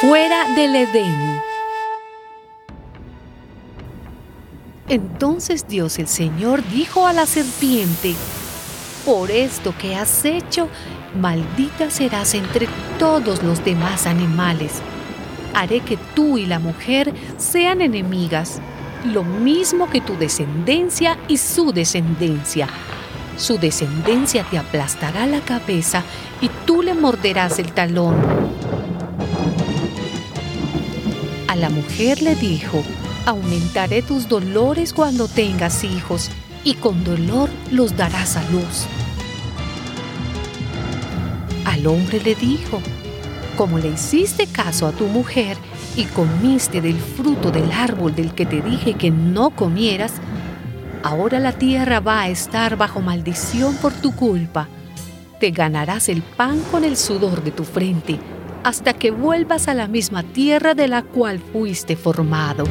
del Edén. Entonces Dios el Señor dijo a la serpiente, por esto que has hecho, maldita serás entre todos los demás animales. Haré que tú y la mujer sean enemigas, lo mismo que tu descendencia y su descendencia. Su descendencia te aplastará la cabeza y tú le morderás el talón. La mujer le dijo, aumentaré tus dolores cuando tengas hijos y con dolor los darás a luz. Al hombre le dijo, como le hiciste caso a tu mujer y comiste del fruto del árbol del que te dije que no comieras, ahora la tierra va a estar bajo maldición por tu culpa. Te ganarás el pan con el sudor de tu frente hasta que vuelvas a la misma tierra de la cual fuiste formado.